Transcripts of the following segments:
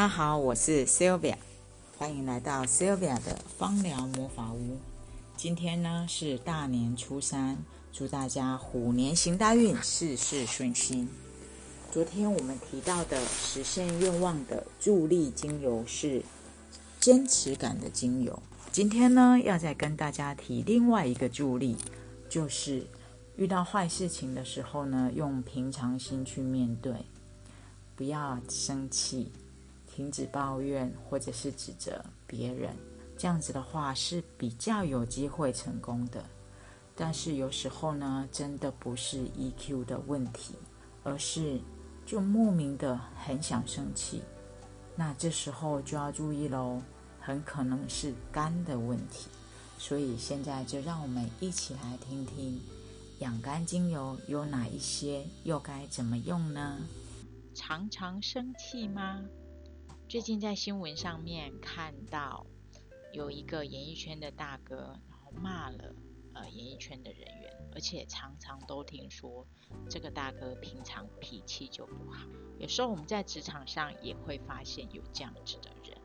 大家好，我是 Sylvia，欢迎来到 Sylvia 的芳疗魔法屋。今天呢是大年初三，祝大家虎年行大运，事事顺心。昨天我们提到的实现愿望的助力精油是坚持感的精油。今天呢要再跟大家提另外一个助力，就是遇到坏事情的时候呢，用平常心去面对，不要生气。停止抱怨或者是指责别人，这样子的话是比较有机会成功的。但是有时候呢，真的不是 EQ 的问题，而是就莫名的很想生气。那这时候就要注意喽，很可能是肝的问题。所以现在就让我们一起来听听养肝精油有哪一些，又该怎么用呢？常常生气吗？最近在新闻上面看到有一个演艺圈的大哥，然后骂了呃演艺圈的人员，而且常常都听说这个大哥平常脾气就不好。有时候我们在职场上也会发现有这样子的人，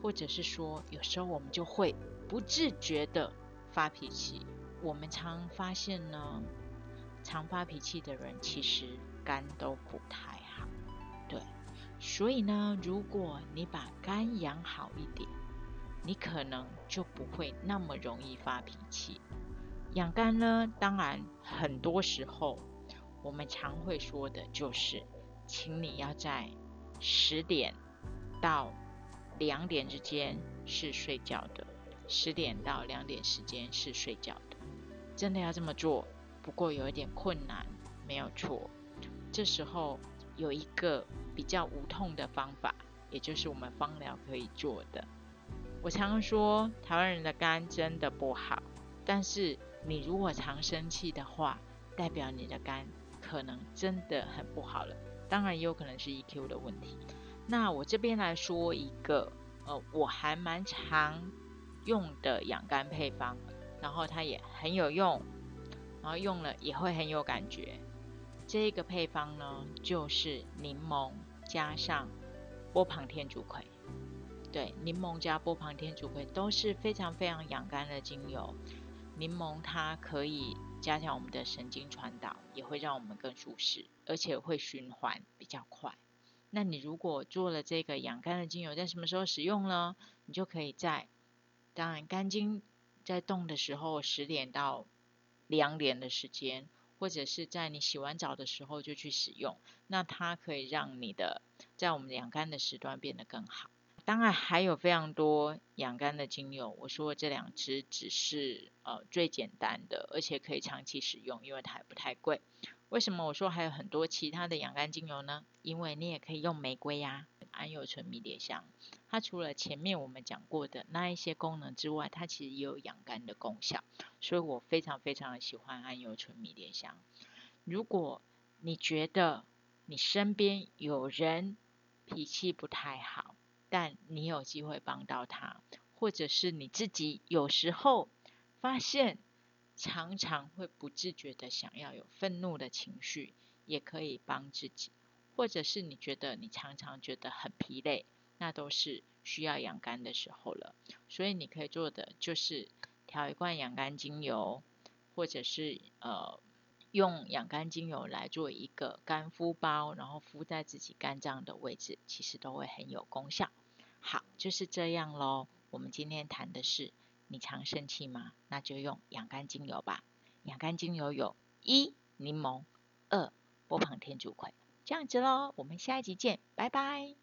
或者是说有时候我们就会不自觉的发脾气。我们常发现呢，常发脾气的人其实肝都不太好，对。所以呢，如果你把肝养好一点，你可能就不会那么容易发脾气。养肝呢，当然很多时候我们常会说的就是，请你要在十点到两点之间是睡觉的，十点到两点时间是睡觉的，真的要这么做。不过有一点困难，没有错。这时候。有一个比较无痛的方法，也就是我们芳疗可以做的。我常常说，台湾人的肝真的不好，但是你如果常生气的话，代表你的肝可能真的很不好了。当然也有可能是 EQ 的问题。那我这边来说一个，呃，我还蛮常用的养肝配方，然后它也很有用，然后用了也会很有感觉。这个配方呢，就是柠檬加上波旁天竺葵。对，柠檬加波旁天竺葵都是非常非常养肝的精油。柠檬它可以加强我们的神经传导，也会让我们更舒适，而且会循环比较快。那你如果做了这个养肝的精油，在什么时候使用呢？你就可以在，当然肝经在动的时候，十点到两点的时间。或者是在你洗完澡的时候就去使用，那它可以让你的在我们养肝的时段变得更好。当然还有非常多养肝的精油，我说这两支只是呃最简单的，而且可以长期使用，因为它还不太贵。为什么我说还有很多其他的养肝精油呢？因为你也可以用玫瑰呀。桉油醇迷迭香，它除了前面我们讲过的那一些功能之外，它其实也有养肝的功效，所以我非常非常的喜欢桉油醇迷迭香。如果你觉得你身边有人脾气不太好，但你有机会帮到他，或者是你自己有时候发现常常会不自觉的想要有愤怒的情绪，也可以帮自己。或者是你觉得你常常觉得很疲累，那都是需要养肝的时候了。所以你可以做的就是调一罐养肝精油，或者是呃用养肝精油来做一个干敷包，然后敷在自己肝脏的位置，其实都会很有功效。好，就是这样喽。我们今天谈的是你常生气吗？那就用养肝精油吧。养肝精油有一柠檬，二波旁天竺葵。这样子喽，我们下一集见，拜拜。